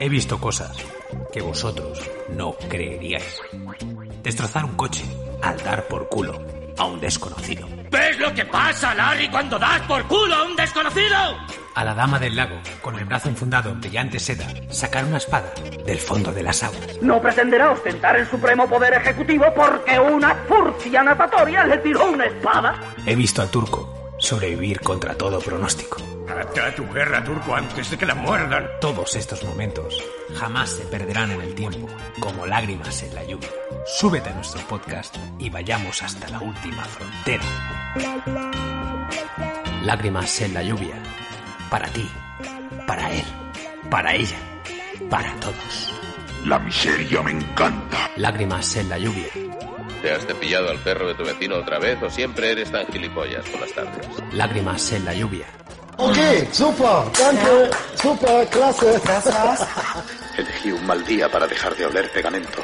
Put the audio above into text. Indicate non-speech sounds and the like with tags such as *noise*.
He visto cosas que vosotros no creeríais. Destrozar un coche al dar por culo a un desconocido. ¿Ves lo que pasa, Larry, cuando das por culo a un desconocido? A la dama del lago, con el brazo enfundado en brillante seda, sacar una espada del fondo de las aguas. No pretenderá ostentar el supremo poder ejecutivo porque una furcia natatoria le tiró una espada. He visto al turco sobrevivir contra todo pronóstico. Ata a tu guerra, turco, antes de que la muerdan. Todos estos momentos jamás se perderán en el tiempo, como lágrimas en la lluvia. Súbete a nuestro podcast y vayamos hasta la última frontera. Lágrimas en la lluvia. Para ti, para él, para ella, para todos. La miseria me encanta. Lágrimas en la lluvia. ¿Te has cepillado al perro de tu vecino otra vez o siempre eres tan gilipollas por las tardes? Lágrimas en la lluvia. Ok, super, danke, super, klasse. *laughs* Elegí un mal día para dejar de oler pegamento.